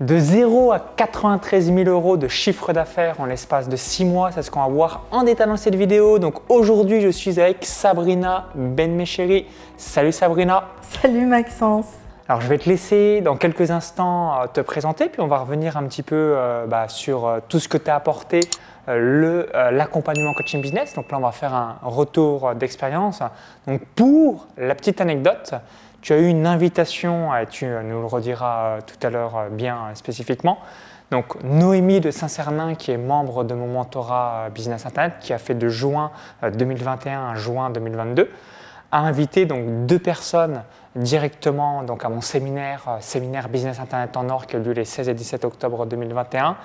De 0 à 93 000 euros de chiffre d'affaires en l'espace de 6 mois, c'est ce qu'on va voir en détail dans cette vidéo. Donc aujourd'hui, je suis avec Sabrina Benmecheri. Salut Sabrina. Salut Maxence. Alors je vais te laisser dans quelques instants euh, te présenter, puis on va revenir un petit peu euh, bah, sur euh, tout ce que tu as apporté, l'accompagnement coaching business. Donc là, on va faire un retour d'expérience. Donc pour la petite anecdote, tu as eu une invitation, et tu nous le rediras tout à l'heure bien spécifiquement. Donc Noémie de Saint-Cernin, qui est membre de mon mentorat Business Internet, qui a fait de juin 2021 à juin 2022, a invité donc deux personnes directement donc à mon séminaire, euh, séminaire Business Internet en Or qui a lieu les 16 et 17 octobre 2021.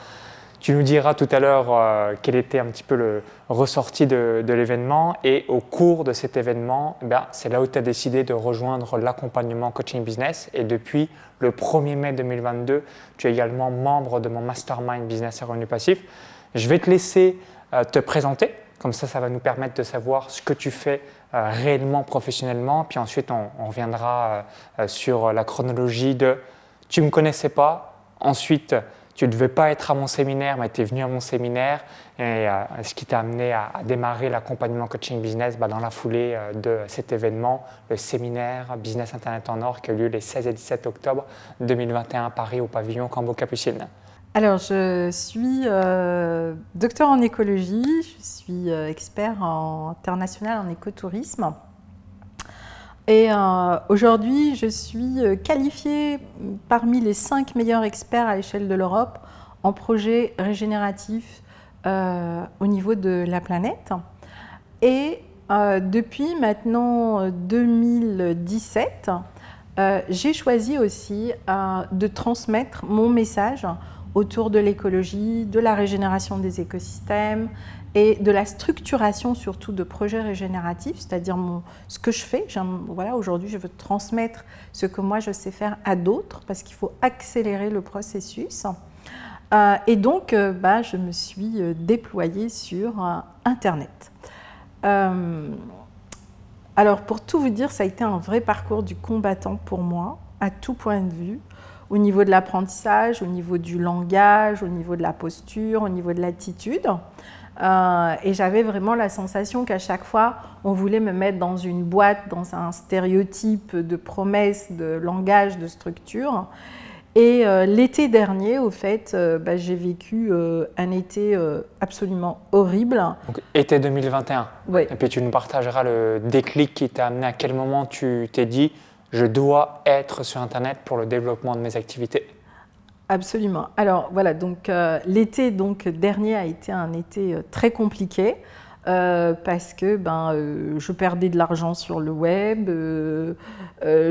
Tu nous diras tout à l'heure euh, quel était un petit peu le ressorti de, l'événement et au cours de cet événement, eh c'est là où tu as décidé de rejoindre l'accompagnement coaching business et depuis le 1er mai 2022, tu es également membre de mon mastermind business et revenu passif. Je vais te laisser euh, te présenter, comme ça ça va nous permettre de savoir ce que tu fais euh, réellement professionnellement. Puis ensuite, on, reviendra euh, sur la chronologie de tu ne me connaissais pas, ensuite tu ne devais pas être à mon séminaire, mais tu es venu à mon séminaire, et euh, ce qui t'a amené à, démarrer l'accompagnement coaching business bah, dans la foulée de cet événement, le séminaire Business Internet en Or qui a lieu les 16 et 17 octobre 2021 à Paris au pavillon Cambo-Capucine. Alors, je suis euh, docteur en écologie, je suis euh, expert en international en écotourisme. Et euh, aujourd'hui, je suis qualifiée parmi les cinq meilleurs experts à l'échelle de l'Europe en projet régénératif au niveau de la planète. Et depuis maintenant 2017, j'ai choisi aussi de transmettre mon message autour de l'écologie, de la régénération des écosystèmes et de la structuration surtout de projets régénératifs, c'est-à-dire ce que je fais. Voilà, aujourd'hui, je veux transmettre ce que moi je sais faire à d'autres parce qu'il faut accélérer le processus. Euh, et donc, euh, bah, je me suis euh, déployée sur Internet. alors, pour tout vous dire, ça a été un vrai parcours du combattant pour moi, à tout point de vue au niveau de l'apprentissage, au niveau du langage, au niveau de la posture, au niveau de l'attitude. Euh, et j'avais vraiment la sensation qu'à chaque fois, on voulait me mettre dans une boîte, dans un stéréotype de promesse, de langage, de structure. Et euh, l'été dernier, au fait, euh, bah, j'ai vécu un été absolument horrible. Donc, été 2021. Oui. Et puis tu nous partageras le déclic qui t'a amené à quel moment tu t'es dit je dois être sur Internet pour le développement de mes activités. Absolument. Alors voilà, donc euh, l'été donc dernier a été un été euh, très compliqué euh, parce que ben je perdais de l'argent sur le web,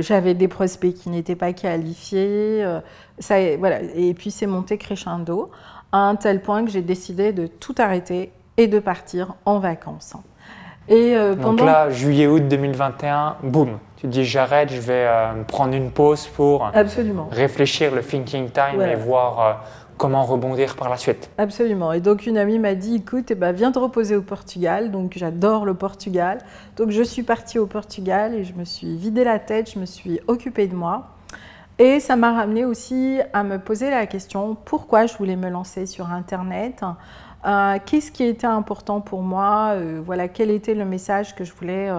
j'avais des prospects qui n'étaient pas qualifiés, ça voilà et puis c'est monté crescendo à un tel point que j'ai décidé de tout arrêter et de partir en vacances. Et Donc là, juillet-août 2021, boum, tu dis j'arrête, je vais euh, prendre une pause pour réfléchir le thinking time et voir euh, comment rebondir par la suite. Absolument. Et donc une amie m'a dit écoute, eh ben, viens te reposer au Portugal. Donc j'adore le Portugal. Donc je suis partie au Portugal et je me suis vidé la tête, je me suis occupée de moi. Et ça m'a ramené aussi à me poser la question pourquoi je voulais me lancer sur Internet? Euh, qu'est-ce qui était important pour moi euh, Voilà, quel était le message que je voulais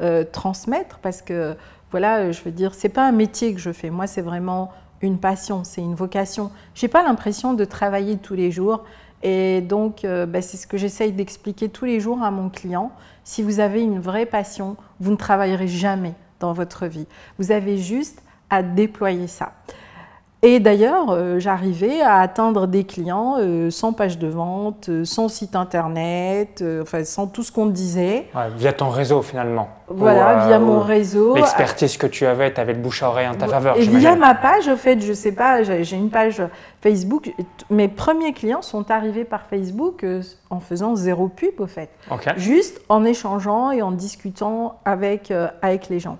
euh, transmettre? Parce que voilà, je veux dire, c'est pas un métier que je fais. Moi, c'est vraiment une passion, c'est une vocation. J'ai pas l'impression de travailler tous les jours. Et donc, bah, c'est ce que j'essaye d'expliquer tous les jours à mon client. Si vous avez une vraie passion, vous ne travaillerez jamais dans votre vie. Vous avez juste à déployer ça. Et d'ailleurs, euh, j'arrivais à atteindre des clients euh, sans page de vente, euh, sans site internet, enfin sans tout ce qu'on disait. via ton réseau finalement. Voilà, via mon réseau. L'expertise que tu avais, tu avais le bouche à oreille en ta faveur. Et via ma page, au fait, je sais pas, j'ai une page Facebook. Mes premiers clients sont arrivés par Facebook en faisant zéro pub, au fait. Juste en échangeant et en discutant avec, avec les gens.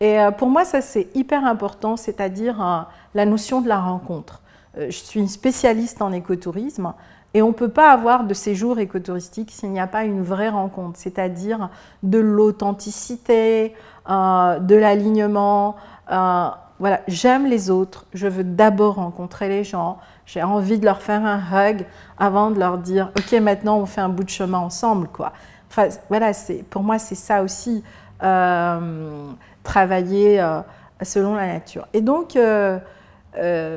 Et pour moi, ça c'est hyper important, c'est-à-dire la notion de la rencontre. Euh, je suis une spécialiste en écotourisme et on ne peut pas avoir de séjour écotouristique s'il n'y a pas une vraie rencontre, c'est-à-dire de l'authenticité, euh, de l'alignement. Euh, voilà, j'aime les autres, je veux d'abord rencontrer les gens, j'ai envie de leur faire un hug avant de leur dire ok maintenant on fait un bout de chemin ensemble quoi. Enfin voilà, pour moi c'est ça aussi euh, travailler euh, selon la nature. Et donc euh,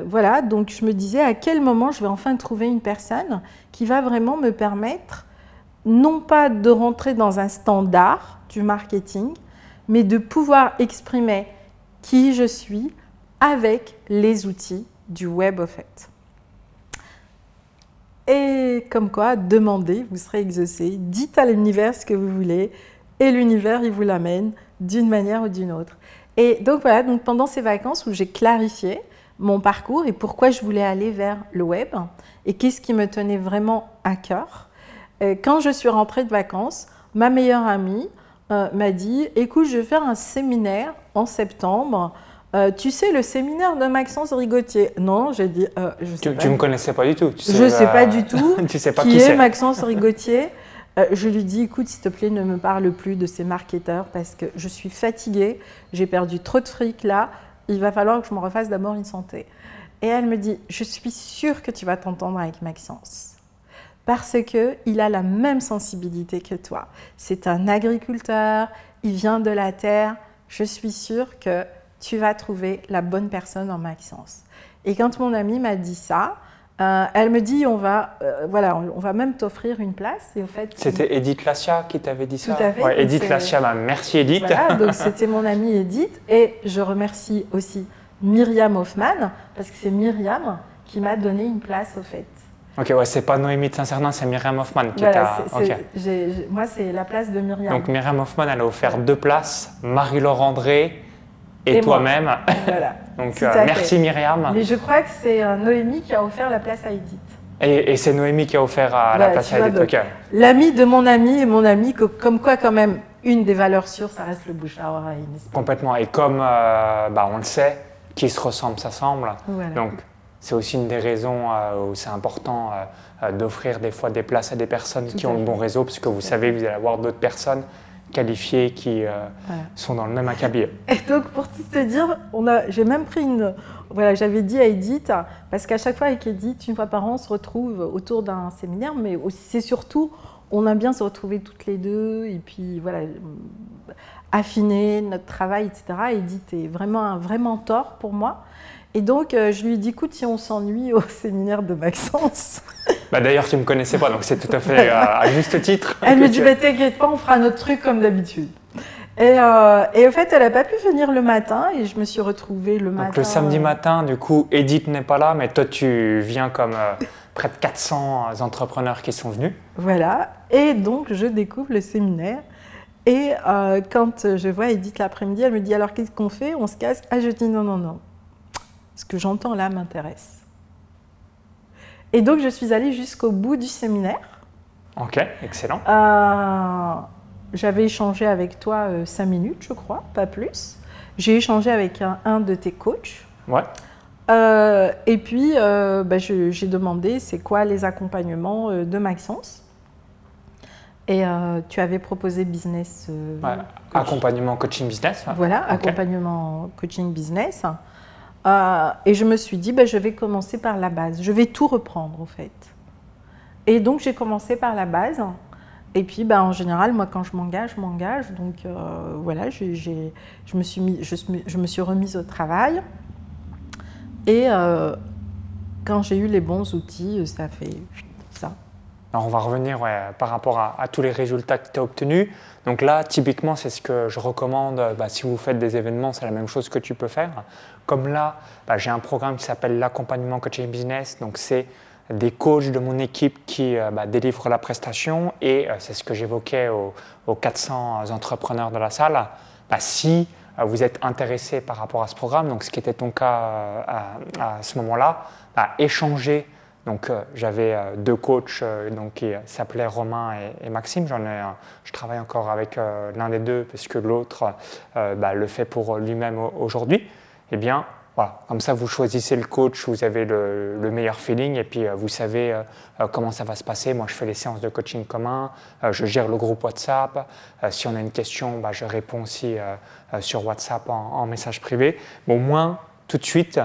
voilà, donc je me disais à quel moment je vais enfin trouver une personne qui va vraiment me permettre non pas de rentrer dans un standard du marketing, mais de pouvoir exprimer qui je suis avec les outils du web au fait. Et comme quoi, demandez, vous serez exaucé. Dites à l'univers ce que vous voulez et l'univers, il vous l'amène d'une manière ou d'une autre. Et donc voilà, donc pendant ces vacances où j'ai clarifié mon parcours et pourquoi je voulais aller vers le web et qu'est-ce qui me tenait vraiment à cœur, euh, quand je suis rentrée de vacances, ma meilleure amie euh, m'a dit, écoute, je vais faire un séminaire en septembre euh, tu sais, le séminaire de Maxence Rigotier. Non, j'ai dit. Euh, je sais tu ne me connaissais pas du tout. je ne sais pas du tout. tu sais pas qui, est, Maxence Rigotier. Euh, je lui dis écoute, s'il te plaît, ne me parle plus de ces marketeurs parce que je suis fatiguée, j'ai perdu trop de fric là, il va falloir que je me refasse d'abord une santé. Et elle me dit je suis sûre que tu vas t'entendre avec Maxence parce que il a la même sensibilité que toi. C'est un agriculteur, il vient de la terre. Je suis sûre que tu vas trouver la bonne personne en Maxence. Et quand mon amie m'a dit ça, euh, elle me dit on va, euh, voilà, on, va même t'offrir une place. Et fait, c'était Edith Lassia qui t'avait dit ça. Tout à fait. Edith Lassia, bah, merci Edith. Voilà, donc c'était mon amie Edith et je remercie aussi Myriam Hoffman parce que c'est Myriam qui m'a donné une place au fait. Ok, ouais, c'est pas Noémie de Saint-Cernin, c'est Myriam Hoffman qui t'a. moi, c'est la place de Myriam. Donc Myriam Hoffman, elle a offert deux places. Marie-Laure André et, toi-même. Voilà. Donc euh, merci Myriam. Mais je crois que c'est euh, Noémie qui a offert la place à Edith. Et, c'est Noémie qui a offert la place à Edith. L'ami de mon ami et mon ami, comme quoi quand même, une des valeurs sûres, ça reste le bouche à oreille. Complètement. Et comme euh, bah, on le sait, qui se ressemble s'assemble. Donc c'est aussi une des raisons où c'est important d'offrir des fois des places à des personnes qui ont le bon réseau, puisque vous savez que vous allez avoir d'autres personnes qualifiés qui euh, sont dans le même acabit. Et donc, pour tout te dire, j'ai même pris une. Voilà, j'avais dit à Edith, parce qu'à chaque fois avec Edith, une fois par an, on se retrouve autour d'un séminaire, mais c'est surtout, on aime bien se retrouver toutes les deux, et puis voilà, affiner notre travail, etc. Edith est vraiment un vrai mentor pour moi. Et donc, euh, je lui dit, écoute, si on s'ennuie au séminaire de Maxence. Bah, D'ailleurs, tu ne me connaissais pas, donc c'est tout à fait euh, à juste titre. Elle me dit, bah, t'inquiète pas, on fera notre truc comme d'habitude. Et, euh, et, en fait, elle n'a pas pu venir le matin et je me suis retrouvée le matin. Donc le samedi matin, du coup, Edith n'est pas là, mais toi, tu viens comme près de 400 entrepreneurs qui sont venus. Voilà. Et donc, je découvre le séminaire. Et quand je vois Edith l'après-midi, elle me dit, alors qu'est-ce qu'on fait? On se casse? Ah, je dis, non, non, non ce que j'entends là m'intéresse. Et donc, je suis allée jusqu'au bout du séminaire. Ok, excellent. Euh, j'avais échangé avec toi euh, cinq minutes, je crois, pas plus. J'ai échangé avec un, de tes coachs. Ouais. Euh, et puis, bah, j'ai demandé c'est quoi les accompagnements de Maxence? Et tu avais proposé business. accompagnement coaching business. Voilà, accompagnement coaching business. Euh, et je me suis dit, ben, je vais commencer par la base. Je vais tout reprendre, au fait. Et donc, j'ai commencé par la base. Et puis, ben, en général, moi, quand je m'engage, je m'engage. Donc, euh, voilà, je, me suis mis, je, me suis remise au travail. Et euh, quand j'ai eu les bons outils, ça fait ça. Alors, on va revenir par rapport à, à, tous les résultats que tu as obtenus. Donc là, typiquement, c'est ce que je recommande. Bah, si vous faites des événements, c'est la même chose que tu peux faire. Comme là, bah, j'ai un programme qui s'appelle l'accompagnement coaching business. Donc c'est des coachs de mon équipe qui euh, bah, délivrent la prestation et euh, c'est ce que j'évoquais aux, 400 entrepreneurs de la salle. si euh, vous êtes intéressé par rapport à ce programme, donc ce qui était ton cas à, ce moment-là, échangez donc euh, j'avais euh, deux coachs euh, donc, qui s'appelaient Romain et, Maxime. J'en ai, je travaille encore avec l'un des deux parce que l'autre bah, le fait pour lui-même aujourd'hui. Eh bien, voilà, comme ça vous choisissez le coach, vous avez le, meilleur feeling et puis vous savez comment ça va se passer. Moi je fais les séances de coaching commun, je gère le groupe WhatsApp. si on a une question, bah, je réponds aussi sur WhatsApp en, en, message privé. au moins tout de suite,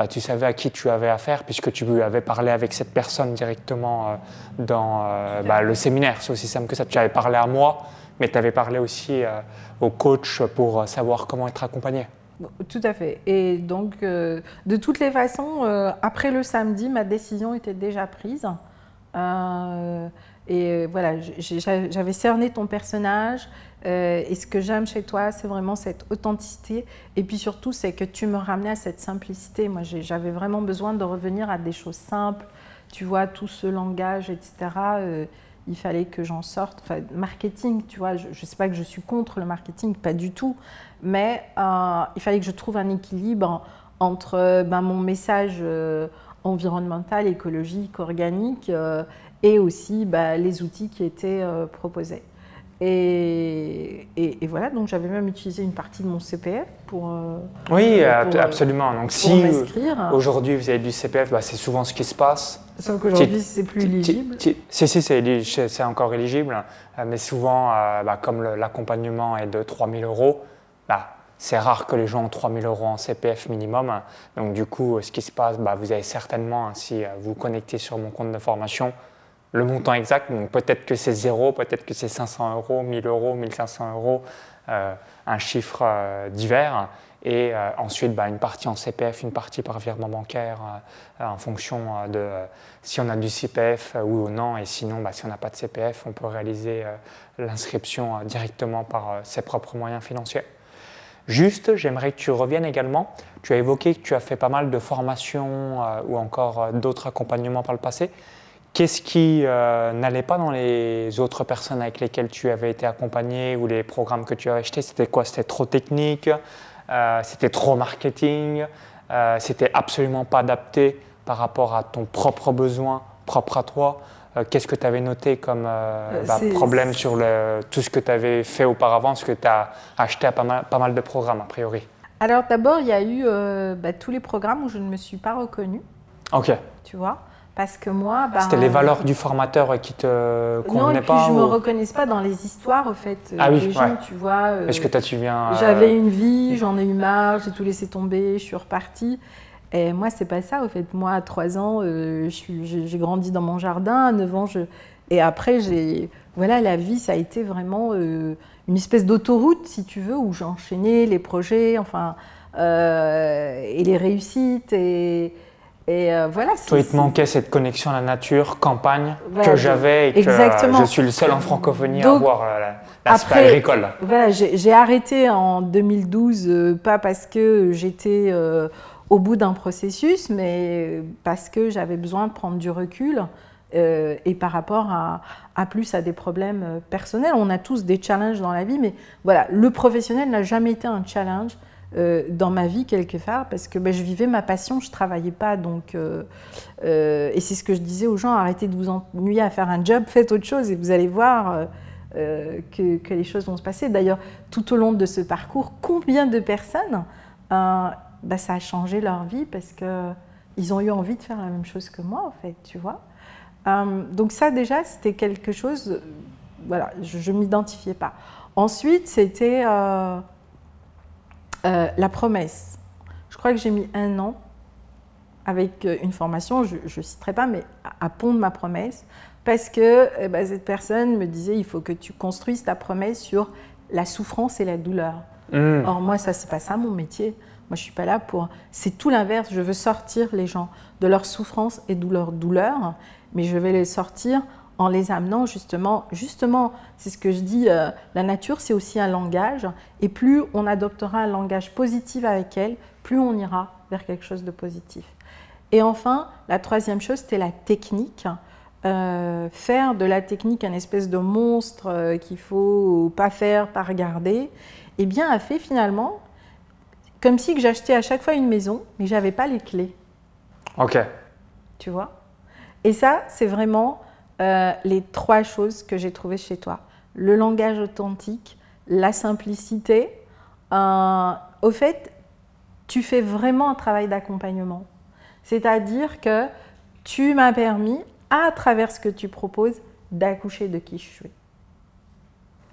bah, tu savais à qui tu avais affaire puisque tu avais parlé avec cette personne directement dans bah, le séminaire. C'est aussi simple que ça. Tu avais parlé à moi, mais tu avais parlé aussi au coach pour savoir comment être accompagné. Tout à fait. Et donc, euh, de toutes les façons, euh, après le samedi, ma décision était déjà prise. Euh, et voilà, j'avais cerné ton personnage. Et ce que j'aime chez toi, c'est vraiment cette authenticité. Et puis surtout, c'est que tu me ramenais à cette simplicité. Moi, j'avais vraiment besoin de revenir à des choses simples. Tu vois, tout ce langage, etc il fallait que j'en sorte. Enfin, marketing, tu vois, je ne sais pas que je suis contre le marketing, pas du tout, mais euh, il fallait que je trouve un équilibre entre ben, mon message euh, environnemental, écologique, organique, euh, et aussi ben, les outils qui étaient proposés. Et, et, voilà, donc j'avais même utilisé une partie de mon CPF pour. oui, absolument. Donc si aujourd'hui vous avez du CPF, bah, c'est souvent ce qui se passe. Sauf qu'aujourd'hui, c'est plus éligible. Si, si, c'est encore éligible, mais souvent, bah, comme l'accompagnement est de 3 000 euros, bah, c'est rare que les gens ont 3 000 euros en CPF minimum. Donc du coup, ce qui se passe, bah, vous avez certainement, hein, si euh, vous connectez sur mon compte de formation, le montant exact. Peut-être que c'est zéro, peut-être que c'est 500 euros, 1000 euros, 1500 euros, euh, un chiffre euh, divers. Et ensuite, bah, une partie en CPF, une partie par virement bancaire en fonction de si on a du CPF ou non. Et sinon, si on n'a pas de CPF, on peut réaliser l'inscription directement par ses propres moyens financiers. Juste, j'aimerais que tu reviennes également. Tu as évoqué que tu as fait pas mal de formations euh, ou encore euh, d'autres accompagnements par le passé. Qu'est-ce qui euh, n'allait pas dans les autres personnes avec lesquelles tu avais été accompagné ou les programmes que tu avais achetés? C'était quoi? C'était trop technique? C'était trop marketing? C'était absolument pas adapté par rapport à ton propre besoin, propre à toi? Euh, qu'est-ce que tu avais noté comme euh, euh, bah, problème sur le, tout ce que tu avais fait auparavant, ce que tu as acheté à pas mal, pas mal de programmes a priori? Alors d'abord, il y a eu bah, tous les programmes où je ne me suis pas reconnue. Ok. Tu vois? Parce que moi, bah, c'était les valeurs du formateur qui te convenaient pas. Non, je ne me reconnaissais pas dans les histoires, au fait. Ah oui, gens, tu vois. Est-ce que toi, tu viens J'avais une vie, j'en ai eu marre, j'ai tout laissé tomber, je suis repartie. Et moi, c'est pas ça, au fait. Moi, à 3 ans, euh, j'ai grandi dans mon jardin. À 9 ans, je... et après, j'ai. Voilà, la vie, ça a été vraiment euh, une espèce d'autoroute, si tu veux, où j'ai enchaîné les projets, enfin, euh, et les réussites. Et, et voilà. Toi, il te manquait cette connexion à la nature, campagne, que j'avais et que je suis le seul en francophonie à avoir l'aspect agricole. Voilà, j'ai arrêté en 2012, pas parce que j'étais au bout d'un processus, mais parce que j'avais besoin de prendre du recul euh, et par rapport à, plus à des problèmes euh, personnels. On a tous des challenges dans la vie, mais voilà, le professionnel n'a jamais été un challenge euh, dans ma vie quelque part parce que ben, je vivais ma passion, je travaillais pas donc et c'est ce que je disais aux gens arrêtez de vous ennuyer à faire un job, faites autre chose et vous allez voir que, que, les choses vont se passer. D'ailleurs, tout au long de ce parcours, combien de personnes bah, ça a changé leur vie parce qu'ils ont eu envie de faire la même chose que moi, en fait, tu vois. Euh, donc ça, déjà, c'était quelque chose, voilà, je ne m'identifiais pas. Ensuite, c'était euh, euh, la promesse. Je crois que j'ai mis un an avec une formation, je ne citerai pas, mais à, pondre ma promesse, parce que eh ben, cette personne me disait, il faut que tu construises ta promesse sur la souffrance et la douleur. Mmh. Or, moi, ça, c'est pas ça mon métier. Moi, je suis pas là pour. C'est tout l'inverse. Je veux sortir les gens de leur souffrance et de leur douleur, mais je vais les sortir en les amenant justement, justement, c'est ce que je dis, euh, la nature c'est aussi un langage, et plus on adoptera un langage positif avec elle, plus on ira vers quelque chose de positif. Et enfin, la troisième chose, c'était la technique. Euh, faire de la technique un espèce de monstre euh, qu'il faut pas faire, pas regarder, eh bien, a fait finalement comme si que j'achetais à chaque fois une maison, mais j'avais pas les clés. Ok. Tu vois? Et ça, c'est vraiment euh, les trois choses que j'ai trouvées chez toi. Le langage authentique, la simplicité. Euh, au fait, tu fais vraiment un travail d'accompagnement. C'est-à-dire que tu m'as permis, à travers ce que tu proposes, d'accoucher de qui je suis.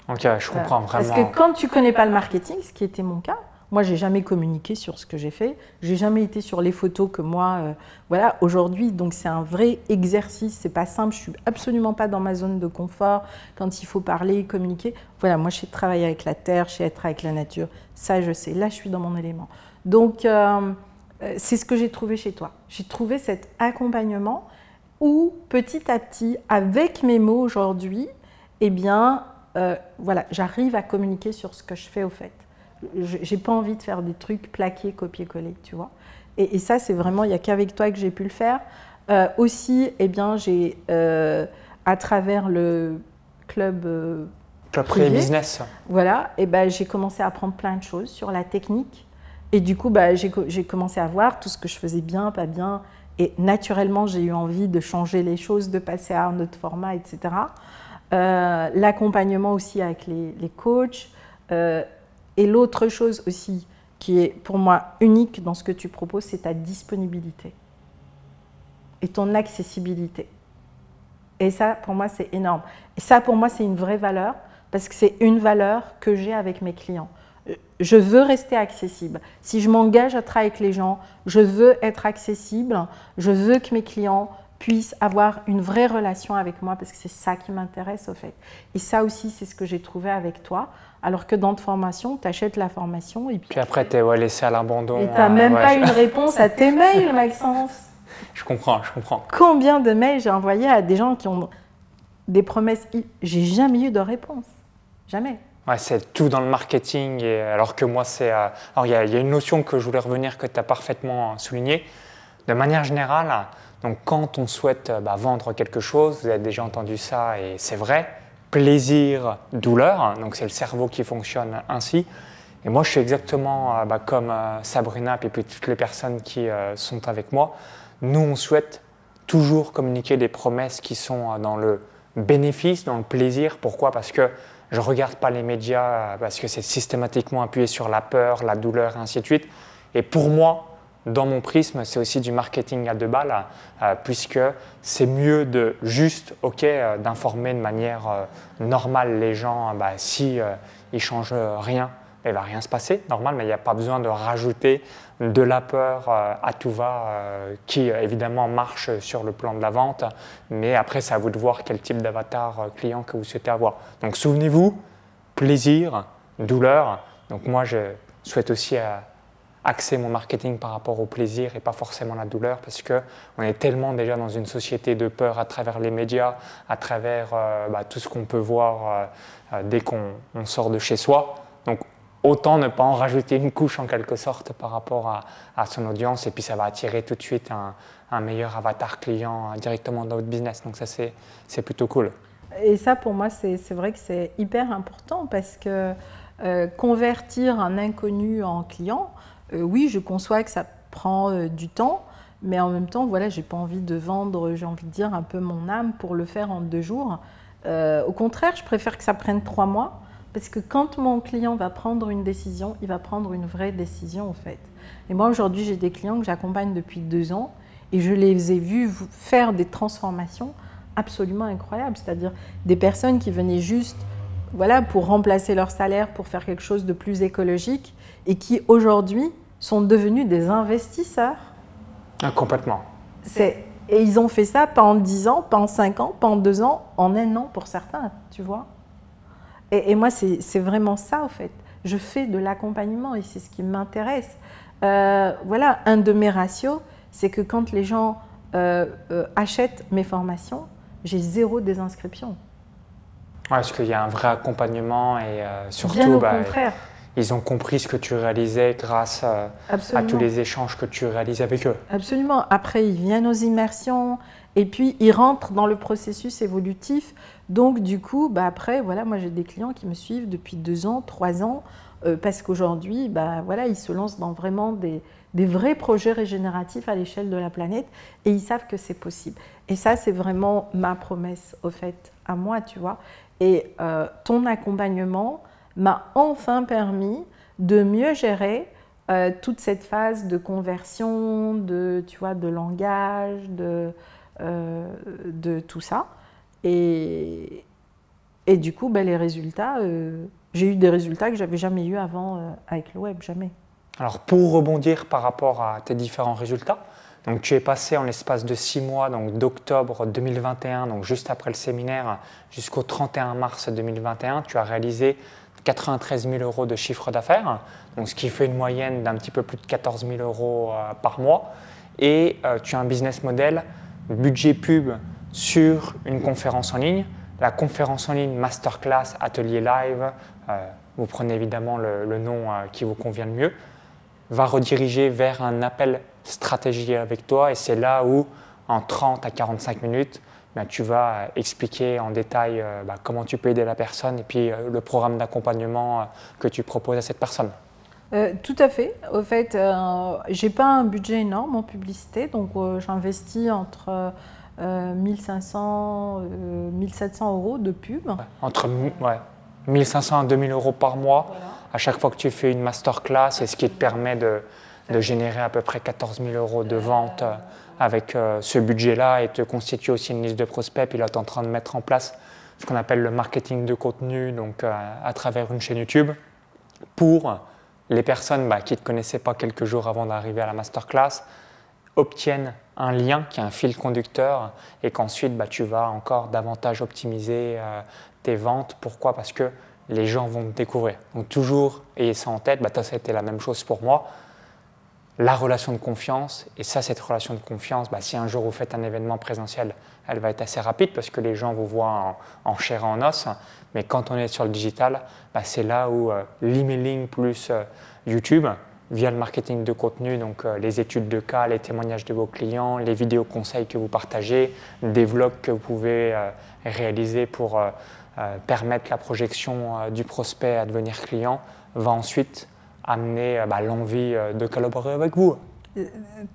Ok, je comprends vraiment. Parce que quand tu connais pas le marketing, ce qui était mon cas, Moi, j'ai jamais communiqué sur ce que j'ai fait. J'ai jamais été sur les photos que moi, euh, voilà. Aujourd'hui, donc c'est un vrai exercice. C'est pas simple. Je suis absolument pas dans ma zone de confort quand il faut parler, communiquer. Voilà, moi, je sais travailler avec la terre, je sais être avec la nature. Ça, je sais. Là, je suis dans mon élément. Donc, euh, euh, c'est ce que j'ai trouvé chez toi. J'ai trouvé cet accompagnement où, petit à petit, avec mes mots aujourd'hui, eh bien, voilà, j'arrive à communiquer sur ce que je fais au fait j'ai pas envie de faire des trucs plaqués, copier-coller, tu vois. Et, ça, c'est vraiment, il n'y a qu'avec toi que j'ai pu le faire. Euh, aussi, eh bien, j'ai, euh, à travers le club. Euh, club privé, business. Voilà, et ben, j'ai commencé à apprendre plein de choses sur la technique. Et du coup, bah, j'ai, j'ai commencé à voir tout ce que je faisais bien, pas bien. Et naturellement, j'ai eu envie de changer les choses, de passer à un autre format, etc. l'accompagnement aussi avec les, les coachs. Et l'autre chose aussi qui est pour moi unique dans ce que tu proposes, c'est ta disponibilité et ton accessibilité. Et ça, pour moi, c'est énorme. Et ça, pour moi, c'est une vraie valeur parce que c'est une valeur que j'ai avec mes clients. Je veux rester accessible. Si je m'engage à travailler avec les gens, je veux être accessible. Je veux que mes clients puissent avoir une vraie relation avec moi parce que c'est ça qui m'intéresse au fait. Et ça aussi, c'est ce que j'ai trouvé avec toi. Alors que dans ta formation, tu achètes la formation et puis, après, tu es ouais, laissé à l'abandon. Et tu n'as même pas une réponse à tes mails, Maxence. Je comprends, je comprends. Combien de mails j'ai envoyés à des gens qui ont des promesses J'ai jamais eu de réponse. Jamais. Ouais, c'est tout dans le marketing. Et alors que moi, c'est. Euh, alors, il y, y, a une notion que je voulais revenir que tu as parfaitement soulignée. De manière générale, donc quand on souhaite euh, bah, vendre quelque chose, vous avez déjà entendu ça et c'est vrai, plaisir, douleur, donc c'est le cerveau qui fonctionne ainsi. Et moi je suis exactement euh, bah, comme euh, Sabrina et puis toutes les personnes qui sont avec moi. Nous on souhaite toujours communiquer des promesses qui sont dans le bénéfice, dans le plaisir. Pourquoi? Parce que je ne regarde pas les médias, parce que c'est systématiquement appuyé sur la peur, la douleur et ainsi de suite. Et pour moi, dans mon prisme, c'est aussi du marketing à deux balles, euh, puisque c'est mieux de juste, ok, euh, d'informer de manière euh, normale les gens, bah, si ils changent rien, il va rien se passer, normal, mais il n'y a pas besoin de rajouter de la peur à tout va, qui évidemment marche sur le plan de la vente, mais après c'est à vous de voir quel type d'avatar client que vous souhaitez avoir. Donc souvenez-vous, plaisir, douleur. Donc moi je souhaite aussi axer mon marketing par rapport au plaisir et pas forcément la douleur parce que on est tellement déjà dans une société de peur à travers les médias, à travers euh, bah, tout ce qu'on peut voir euh, euh, dès qu'on sort de chez soi. Donc autant ne pas en rajouter une couche en quelque sorte par rapport à, son audience et puis ça va attirer tout de suite un, un meilleur avatar client directement dans votre business. Donc ça c'est plutôt cool. Et ça pour moi c'est vrai que c'est hyper important parce que convertir un inconnu en client, euh, oui, je conçois que ça prend euh, du temps, mais en même temps, voilà, j'ai pas envie de vendre, j'ai envie de dire, un peu mon âme pour le faire en deux jours. Euh, au contraire, je préfère que ça prenne trois mois, parce que quand mon client va prendre une décision, il va prendre une vraie décision, en fait. Et moi, aujourd'hui, j'ai des clients que j'accompagne depuis deux ans, et je les ai vus faire des transformations absolument incroyables, c'est-à-dire des personnes qui venaient juste voilà, pour remplacer leur salaire, pour faire quelque chose de plus écologique, et qui aujourd'hui sont devenus des investisseurs. Ah, complètement. et ils ont fait ça pas en 10 ans, pas en 5 ans, pas en 2 ans, en un an pour certains, tu vois. Et, moi, c'est vraiment ça, au fait. Je fais de l'accompagnement et c'est ce qui m'intéresse. Euh, voilà, un de mes ratios, c'est que quand les gens euh, euh, achètent mes formations, j'ai zéro désinscription. Ouais, parce qu'il y a un vrai accompagnement et surtout. Bien au bah, ils ont compris ce que tu réalisais grâce à, tous les échanges que tu réalises avec eux. Absolument. Après, ils viennent aux immersions et puis ils rentrent dans le processus évolutif. Donc, du coup, bah, après, voilà, moi j'ai des clients qui me suivent depuis deux ans, trois ans, euh, parce qu'aujourd'hui, bah, voilà, ils se lancent dans vraiment des, vrais projets régénératifs à l'échelle de la planète et ils savent que c'est possible. Et ça, c'est vraiment ma promesse, au fait, à moi, tu vois. Et euh, ton accompagnement, m'a enfin permis de mieux gérer euh, toute cette phase de conversion, de, tu vois, de langage, de, euh, de tout ça. Et, et du coup, ben, les résultats, j'ai eu des résultats que j'avais jamais eu avant avec le web, jamais. Alors pour rebondir par rapport à tes différents résultats, donc tu es passé en l'espace de six mois, donc d'octobre 2021, donc juste après le séminaire, jusqu'au 31 mars 2021, tu as réalisé 93 000 euros de chiffre d'affaires, donc ce qui fait une moyenne d'un petit peu plus de 14 000 euros euh, par mois. Et euh, tu as un business model budget pub sur une conférence en ligne. La conférence en ligne Masterclass Atelier Live, euh, vous prenez évidemment le, nom qui vous convient le mieux, va rediriger vers un appel stratégique avec toi et c'est là où en 30 à 45 minutes, bah, tu vas expliquer en détail euh, bah, comment tu peux aider la personne et puis euh, le programme d'accompagnement euh, que tu proposes à cette personne. tout à fait. Au fait, j'ai pas un budget énorme en publicité, donc j'investis entre 1500 1700 euros de pub. entre ouais, 1500 à 2000 euros par mois à chaque fois que tu fais une masterclass, et ce qui te permet de, de générer à peu près 14 000 euros de vente avec euh, ce budget-là et te constituer aussi une liste de prospects. Puis là, tu es en train de mettre en place ce qu'on appelle le marketing de contenu, donc euh, à travers une chaîne YouTube, pour les personnes bah, qui ne te connaissaient pas quelques jours avant d'arriver à la masterclass, obtiennent un lien qui est un fil conducteur et qu'ensuite bah, tu vas encore davantage optimiser euh, tes ventes. Pourquoi? Parce que les gens vont te découvrir. Donc toujours ayez ça en tête, bah, ça a été la même chose pour moi la relation de confiance. Et ça, cette relation de confiance, bah, si un jour vous faites un événement présentiel, elle va être assez rapide parce que les gens vous voient en, chair et en os. Mais quand on est sur le digital, bah, c'est là où euh, l'emailing plus euh, YouTube, via le marketing de contenu, donc euh, les études de cas, les témoignages de vos clients, les vidéos conseils que vous partagez, des vlogs que vous pouvez réaliser pour permettre la projection du prospect à devenir client, va ensuite amener euh, bah, l'envie euh, de collaborer avec vous. Euh,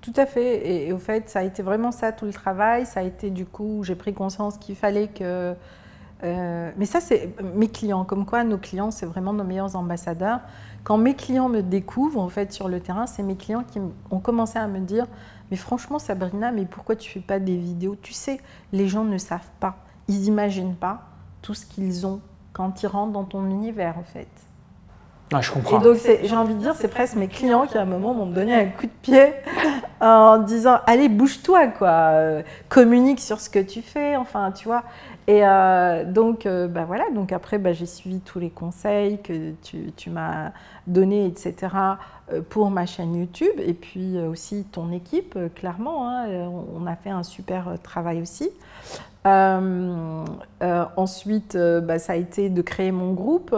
tout à fait. Et, au fait, ça a été vraiment ça tout le travail. Ça a été du coup, j'ai pris conscience qu'il fallait que. mais ça, c'est mes clients. Comme quoi, nos clients, c'est vraiment nos meilleurs ambassadeurs. Quand mes clients me découvrent en fait sur le terrain, c'est mes clients qui ont commencé à me dire Mais franchement, Sabrina, mais pourquoi tu fais pas des vidéos? Tu sais, les gens ne savent pas. Ils n'imaginent pas tout ce qu'ils ont quand ils rentrent dans ton univers en fait. Ah, je comprends. J'ai envie de dire, c'est presque mes clients qui, à un moment, m'ont donné un coup de pied en disant Allez, bouge-toi, quoi. Euh, communique sur ce que tu fais, enfin, tu vois. Et euh, donc, euh, bah, voilà. Donc, après, bah, j'ai suivi tous les conseils que tu, m'as donnés, etc., pour ma chaîne YouTube. Et puis aussi ton équipe, clairement. Hein, on a fait un super travail aussi. ensuite, bah, ça a été de créer mon groupe.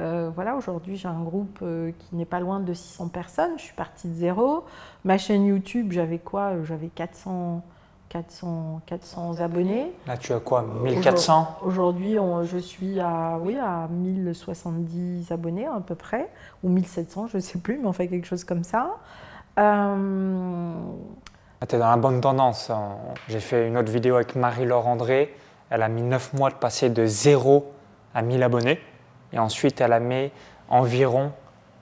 Euh, voilà, aujourd'hui j'ai un groupe euh, qui n'est pas loin de 600 personnes. Je suis partie de zéro. Ma chaîne YouTube, j'avais quoi euh, J'avais 400, 400, 400 abonnés. Là, tu as quoi 1400 Aujourd'hui, je suis à, oui, à 1070 abonnés à peu près, ou 1700, je ne sais plus, mais on fait quelque chose comme ça. Ah, tu es dans la bonne tendance. J'ai fait une autre vidéo avec Marie-Laure André. Elle a mis 9 mois de passer de 0 à 1000 abonnés. Et ensuite, elle a mis environ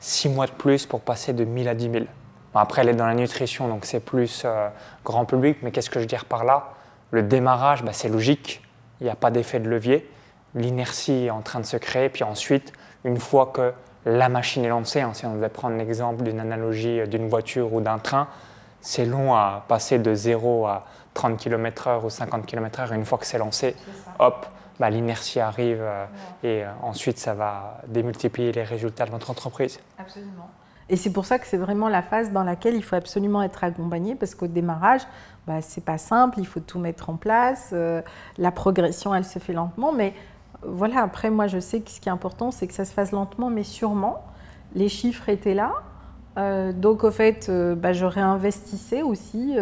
6 mois de plus pour passer de 1000 à 10 000. après, elle est dans la nutrition, donc c'est plus euh, grand public. Mais qu'est-ce que je veux dire par là? Le démarrage, bah, c'est logique. Il n'y a pas d'effet de levier. L'inertie est en train de se créer. Puis ensuite, une fois que la machine est lancée, hein, si on devait prendre l'exemple d'une analogie euh, d'une voiture ou d'un train, c'est long à passer de 0 à 30 km/h ou 50 km/h. Une fois que c'est lancé, hop, bah, l'inertie arrive euh, et euh, ensuite ça va démultiplier les résultats de votre entreprise. Absolument. Et c'est pour ça que c'est vraiment la phase dans laquelle il faut absolument être accompagné parce qu'au démarrage, bah, c'est pas simple, il faut tout mettre en place. Euh, la progression, elle se fait lentement, mais voilà. Après, moi, je sais que ce qui est important, c'est que ça se fasse lentement, mais sûrement. Les chiffres étaient là, donc au fait, bah, je réinvestissais aussi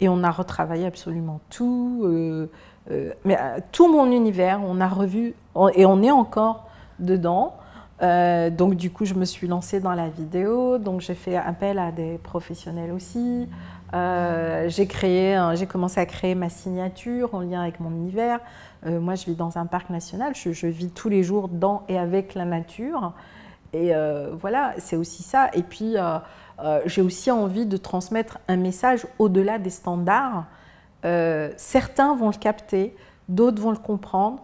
et on a retravaillé absolument tout. Euh, mais euh, tout mon univers, on a revu, et on est encore dedans. Euh, donc du coup, je me suis lancée dans la vidéo, donc j'ai fait appel à des professionnels aussi. j'ai j'ai commencé à créer ma signature en lien avec mon univers. moi, je vis dans un parc national, je, vis tous les jours dans et avec la nature. Et voilà, c'est aussi ça. Et puis, j'ai aussi envie de transmettre un message au-delà des standards euh, certains vont le capter, d'autres vont le comprendre,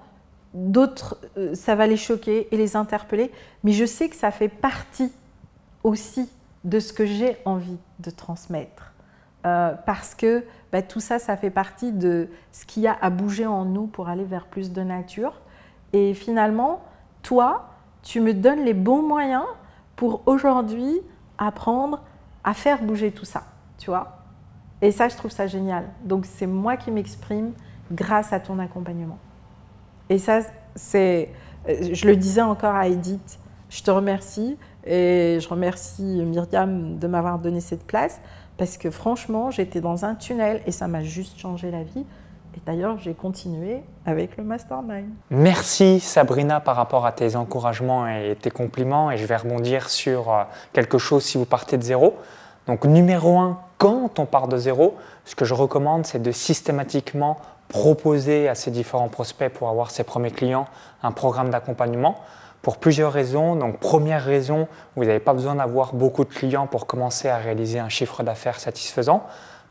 d'autres, euh, ça va les choquer et les interpeller. Mais je sais que ça fait partie aussi de ce que j'ai envie de transmettre. Euh, parce que bah, tout ça, ça fait partie de ce qu'il y a à bouger en nous pour aller vers plus de nature. Et finalement, toi, tu me donnes les bons moyens pour aujourd'hui apprendre à faire bouger tout ça, tu vois. Et ça, je trouve ça génial. Donc, c'est moi qui m'exprime grâce à ton accompagnement. Et ça, c'est, euh, je le disais encore à Edith, je te remercie et je remercie Myriam de m'avoir donné cette place parce que franchement, j'étais dans un tunnel et ça m'a juste changé la vie. Et d'ailleurs, j'ai continué avec le Mastermind. Merci Sabrina par rapport à tes encouragements et tes compliments. Et je vais rebondir sur euh, quelque chose si vous partez de zéro. Donc numéro un, quand on part de zéro, ce que je recommande, c'est de systématiquement proposer à ses différents prospects pour avoir ses premiers clients un programme d'accompagnement pour plusieurs raisons. Donc, première raison, vous n'avez pas besoin d'avoir beaucoup de clients pour commencer à réaliser un chiffre d'affaires satisfaisant.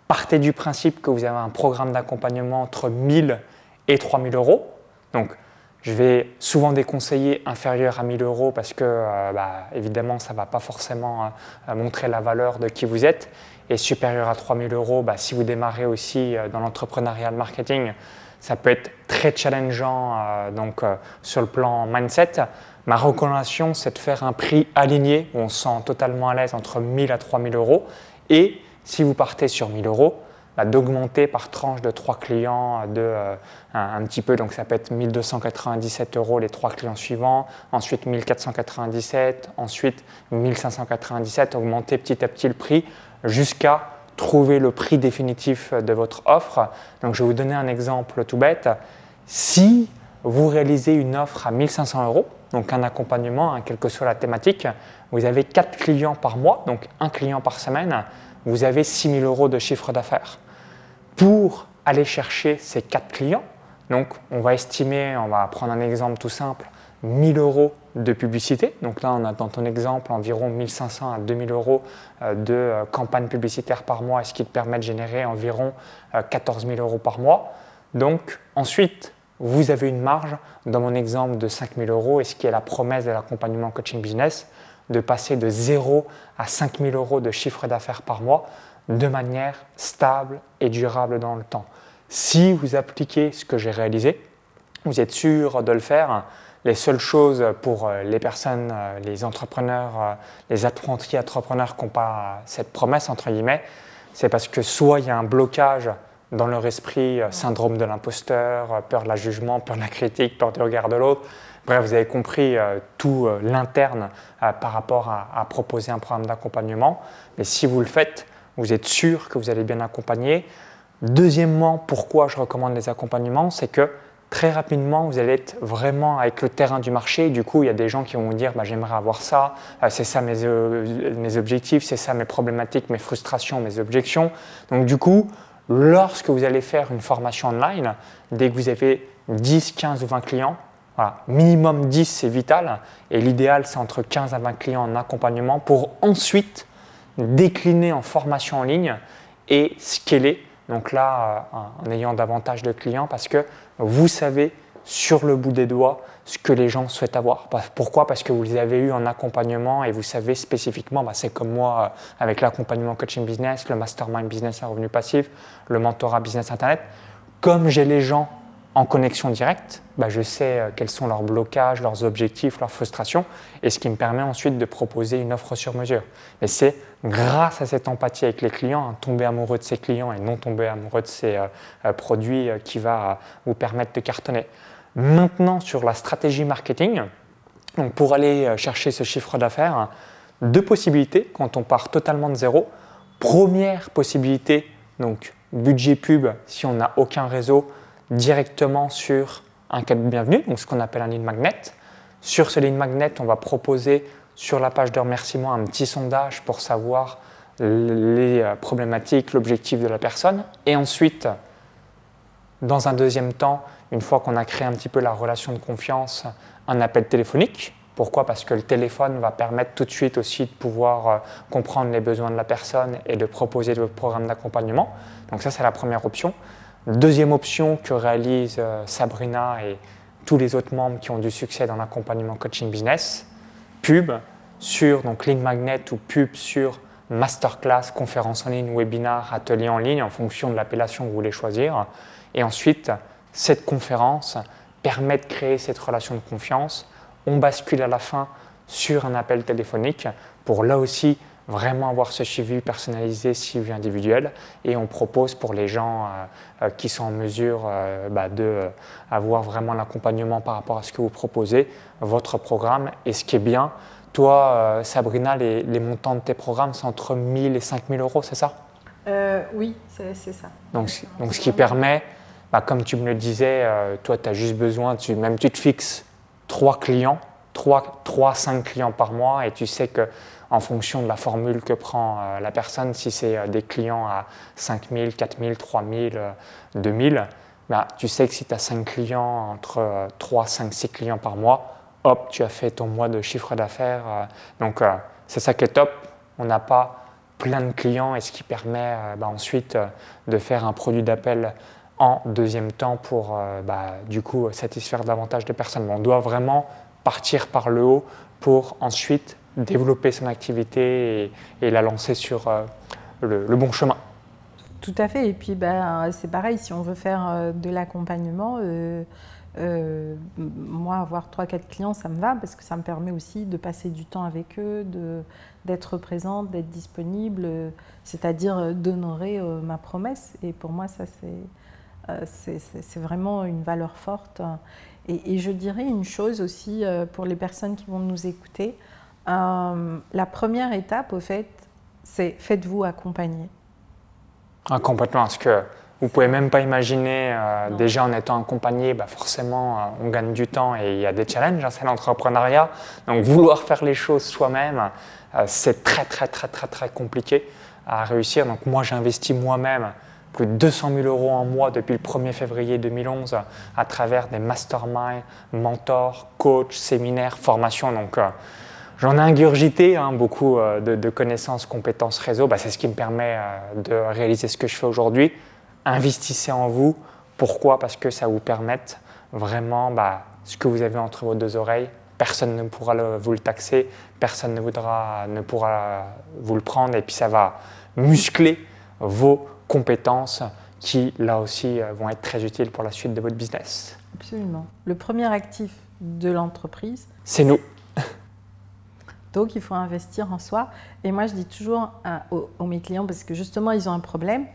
Partez du principe que vous avez un programme d'accompagnement entre 1000 et 3000 euros. Donc, je vais souvent déconseiller inférieur à 1000 euros parce que, euh, bah, évidemment, ça ne va pas forcément euh, montrer la valeur de qui vous êtes. Supérieur à 3000 euros, bah, si vous démarrez aussi euh, dans l'entrepreneuriat marketing, ça peut être très challengeant donc, sur le plan mindset. Ma recommandation, c'est de faire un prix aligné où on se sent totalement à l'aise entre 1000 à 3000 euros. Et si vous partez sur 1000 euros, bah, d'augmenter par tranche de trois clients de euh, un, petit peu, donc ça peut être 1297 euros les trois clients suivants, ensuite 1497, ensuite 1597, augmenter petit à petit le prix jusqu'à trouver le prix définitif de votre offre. Donc je vais vous donner un exemple tout bête. Si vous réalisez une offre à 1500 euros, donc un accompagnement, hein, quelle que soit la thématique. Vous avez 4 clients par mois, donc un client par semaine. Vous avez 6 000 euros de chiffre d'affaires. Pour aller chercher ces 4 clients, donc on va estimer, on va prendre un exemple tout simple, 1000 euros de publicité. Donc là, on a dans ton exemple environ 1500 à 2000 euros euh, de euh, campagne publicitaire par mois, ce qui te permet de générer environ 14 euh, 000 euros par mois. Donc ensuite, vous avez une marge, dans mon exemple, de 5 000 euros, et ce qui est la promesse de l'accompagnement coaching business, de passer de 0 à 5 000 euros de chiffre d'affaires par mois de manière stable et durable dans le temps. Si vous appliquez ce que j'ai réalisé, vous êtes sûr de le faire. Les seules choses pour euh, les personnes, euh, les entrepreneurs, euh, les apprentis entrepreneurs qui n'ont pas cette promesse, entre guillemets, c'est parce que soit il y a un blocage dans leur esprit syndrome de l'imposteur, peur de la jugement, peur de la critique, peur du regard de l'autre. Bref, vous avez compris tout l'interne par rapport à, proposer un programme d'accompagnement. Mais si vous le faites, vous êtes sûr que vous allez bien accompagner. Deuxièmement, pourquoi je recommande les accompagnements, c'est que très rapidement, vous allez être vraiment avec le terrain du marché. Du coup, il y a des gens qui vont vous dire bah, J'aimerais avoir ça, c'est ça mes, mes objectifs, c'est ça mes problématiques, mes frustrations, mes objections. Donc, du coup, lorsque vous allez faire une formation online, dès que vous avez 10, 15 ou 20 clients, minimum 10 c'est vital, et l'idéal c'est entre 15 à 20 clients en accompagnement pour ensuite décliner en formation en ligne et scaler. Donc là, euh, en ayant davantage de clients parce que vous savez sur le bout des doigts ce que les gens souhaitent avoir. Pourquoi? Parce que vous les avez eu en accompagnement et vous savez spécifiquement, bah, c'est comme moi euh, avec l'accompagnement coaching business, le mastermind business à revenu passif, le mentorat business internet. Comme j'ai les gens en connexion directe, bah, je sais euh, quels sont leurs blocages, leurs objectifs, leurs frustrations, et ce qui me permet ensuite de proposer une offre sur mesure. Et c'est grâce à cette empathie avec les clients, hein, tomber amoureux de ses clients et non tomber amoureux de ses euh, produits, qui va vous permettre de cartonner. Maintenant, sur la stratégie marketing, pour aller euh, chercher ce chiffre d'affaires, deux possibilités quand on part totalement de zéro. Première possibilité, donc budget pub si on n'a aucun réseau directement sur un de bienvenue, donc ce qu'on appelle un lead magnet. Sur ce lead magnet, on va proposer sur la page de remerciement un petit sondage pour savoir les euh, problématiques, l'objectif de la personne. Et ensuite, dans un deuxième temps, une fois qu'on a créé un petit peu la relation de confiance, un appel téléphonique. Pourquoi? Parce que le téléphone va permettre tout de suite aussi de pouvoir euh, comprendre les besoins de la personne et de proposer le programme d'accompagnement. Donc ça, c'est la première option. Deuxième option que réalise euh, Sabrina et tous les autres membres qui ont du succès dans l'accompagnement coaching business, pub. sur donc magnet ou pub sur masterclass, conférence en ligne, webinar, atelier en ligne en fonction de l'appellation que vous voulez choisir. Et ensuite, cette conférence permet de créer cette relation de confiance. On bascule à la fin sur un appel téléphonique pour là aussi vraiment avoir ce suivi personnalisé, suivi individuel. Et on propose pour les gens euh, euh, qui sont en mesure euh, bah, d'avoir vraiment l'accompagnement par rapport à ce que vous proposez, votre programme. Et ce qui est bien, toi, Sabrina, les, montants de tes programmes, c'est entre 1000 et 5000 euros, c'est ça? Oui, c'est ça. Donc, donc ce qui permet, bah, comme tu me le disais, toi, tu as juste besoin, tu, même tu te fixes trois clients, 3, 3, 5 clients par mois, et tu sais que en fonction de la formule que prend euh, la personne. Si c'est euh, des clients à 5 000, 4 000, 3 000, 2 000, bah, tu sais que si tu as 5 clients, entre 3, 5, 6 clients par mois, hop, tu as fait ton mois de chiffre d'affaires. Euh. donc c'est ça qui est top. On n'a pas plein de clients et ce qui permet bah, ensuite de faire un produit d'appel en deuxième temps pour bah, du coup satisfaire davantage de personnes. on doit vraiment partir par le haut pour ensuite développer son activité et, la lancer sur euh, le, bon chemin. Tout à fait. Et puis, ben, c'est pareil, si on veut faire euh, de l'accompagnement, euh, moi, avoir 3-4 clients, ça me va parce que ça me permet aussi de passer du temps avec eux, d'être présente, d'être disponible, c'est-à-dire d'honorer ma promesse. Et pour moi, ça, c'est vraiment une valeur forte. Et, et, je dirais une chose aussi pour les personnes qui vont nous écouter. Euh, la première étape, au fait, c'est faites-vous accompagner. Ah, complètement, parce que vous pouvez même pas imaginer, euh, déjà en étant accompagné, bah forcément, euh, on gagne du temps et il y a des challenges, hein, c'est l'entrepreneuriat. Donc, vouloir faire les choses soi-même, c'est très, très, très, très, très compliqué à réussir. Donc, moi, j'investis moi-même plus de 200 000 euros en mois depuis le 1er février 2011 à travers des masterminds, mentors, coachs, séminaires, formations. Donc, J'en ai ingurgité hein, beaucoup euh, de, connaissances, compétences réseau. Bah, c'est ce qui me permet euh, de réaliser ce que je fais aujourd'hui. Investissez en vous. Pourquoi? Parce que ça vous permette vraiment bah, ce que vous avez entre vos deux oreilles. Personne ne pourra vous le taxer, personne ne, voudra, ne pourra vous le prendre et puis ça va muscler vos compétences qui, là aussi, euh, vont être très utiles pour la suite de votre business. Absolument. Le premier actif de l'entreprise, c'est nous. Donc, il faut investir en soi. Et moi, je dis toujours à, aux, mes clients, parce que justement, ils ont un problème.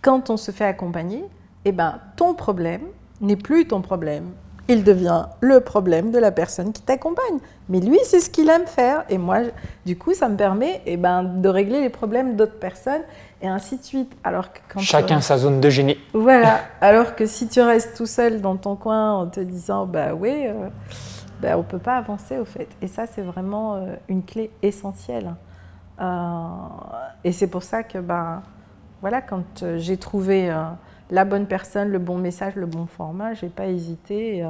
Quand on se fait accompagner, eh ben, ton problème n'est plus ton problème. Il devient le problème de la personne qui t'accompagne. Mais lui, c'est ce qu'il aime faire. Et moi, du coup, ça me permet eh ben, de régler les problèmes d'autres personnes et ainsi de suite. Alors que quand Chacun sa zone de génie. Voilà. Alors que si tu restes tout seul dans ton coin en te disant, bah oui. Euh, ben, on ne peut pas avancer au fait. Et ça, c'est vraiment euh, une clé essentielle. Euh, et c'est pour ça que, ben, voilà, quand euh, j'ai trouvé la bonne personne, le bon message, le bon format, j'ai pas hésité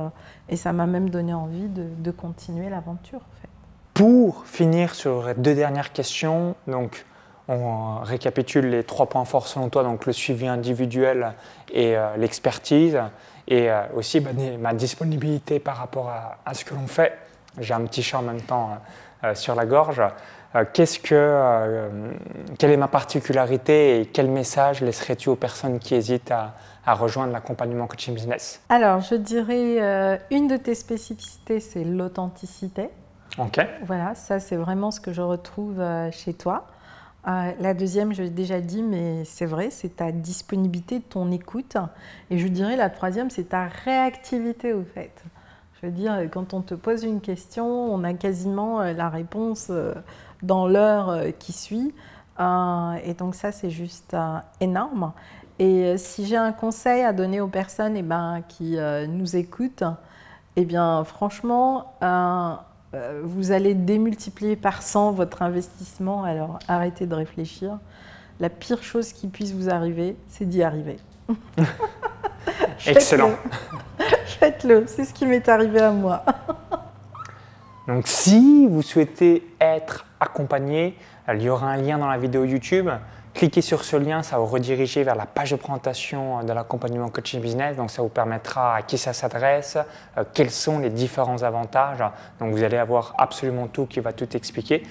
et, ça m'a même donné envie de, continuer l'aventure. En fait. Pour finir sur les deux dernières questions, donc on récapitule les trois points forts selon toi, donc le suivi individuel et l'expertise et euh, aussi bah, ma disponibilité par rapport à, ce que l'on fait. J'ai un petit chat en même temps euh, euh, sur la gorge. Qu'est-ce que, quelle est ma particularité et quel message laisserais-tu aux personnes qui hésitent à, à rejoindre l'accompagnement coaching business? Alors, je dirais une de tes spécificités, c'est l'authenticité. Ok. Voilà, ça c'est vraiment ce que je retrouve chez toi. Euh, la deuxième, je l'ai déjà dit, mais c'est vrai, c'est ta disponibilité, ton écoute. Et je dirais la troisième, c'est ta réactivité au fait. Je veux dire, quand on te pose une question, on a quasiment euh, la réponse euh, dans l'heure qui suit. Et donc ça, c'est juste énorme. Et si j'ai un conseil à donner aux personnes eh ben, qui nous écoutent, eh bien franchement, euh, vous allez démultiplier par 100 votre investissement, alors arrêtez de réfléchir. La pire chose qui puisse vous arriver, c'est d'y arriver. Excellent. Faites-le, c'est ce qui m'est arrivé à moi. Donc si vous souhaitez être accompagné, il y aura un lien dans la vidéo YouTube cliquez sur ce lien, ça va vous rediriger vers la page de présentation de l'accompagnement coaching business. Donc ça vous permettra à qui ça s'adresse, euh, quels sont les différents avantages. Donc vous allez avoir absolument tout qui va tout expliquer.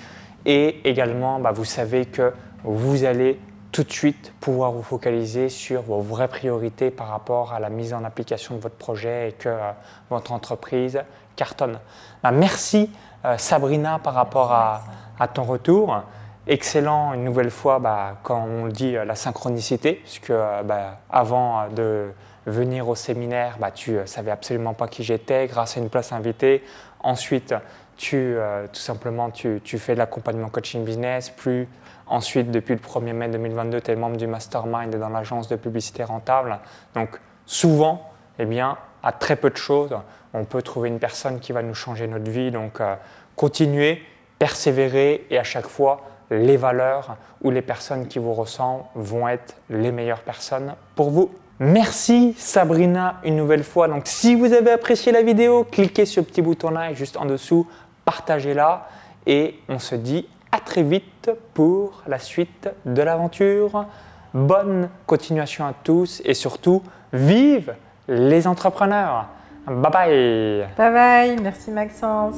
Et également, bah, vous savez que vous allez tout de suite pouvoir vous focaliser sur vos vraies priorités par rapport à la mise en application de votre projet et que euh, votre entreprise cartonne. Bah, merci euh, Sabrina par rapport à, ton retour. Excellent une nouvelle fois, bah, quand on dit euh, la synchronicité, puisque bah, avant de venir au séminaire, bah, tu ne savais absolument pas qui j'étais grâce à une place invitée. Ensuite, tu, tout simplement, tu, tu fais l'accompagnement coaching business, plus Ensuite, depuis le 1er mai 2022, tu es membre du mastermind dans l'agence de publicité rentable. Donc, souvent, eh bien, à très peu de choses, on peut trouver une personne qui va nous changer notre vie. Donc, euh, continuez, persévérer et à chaque fois, les valeurs ou les personnes qui vous ressemblent vont être les meilleures personnes pour vous. Merci Sabrina une nouvelle fois. Donc si vous avez apprécié la vidéo, cliquez sur le petit bouton là juste en dessous, partagez-la et on se dit à très vite pour la suite de l'aventure. Bonne continuation à tous et surtout, vive les entrepreneurs. Bye bye. Bye bye, merci Maxence.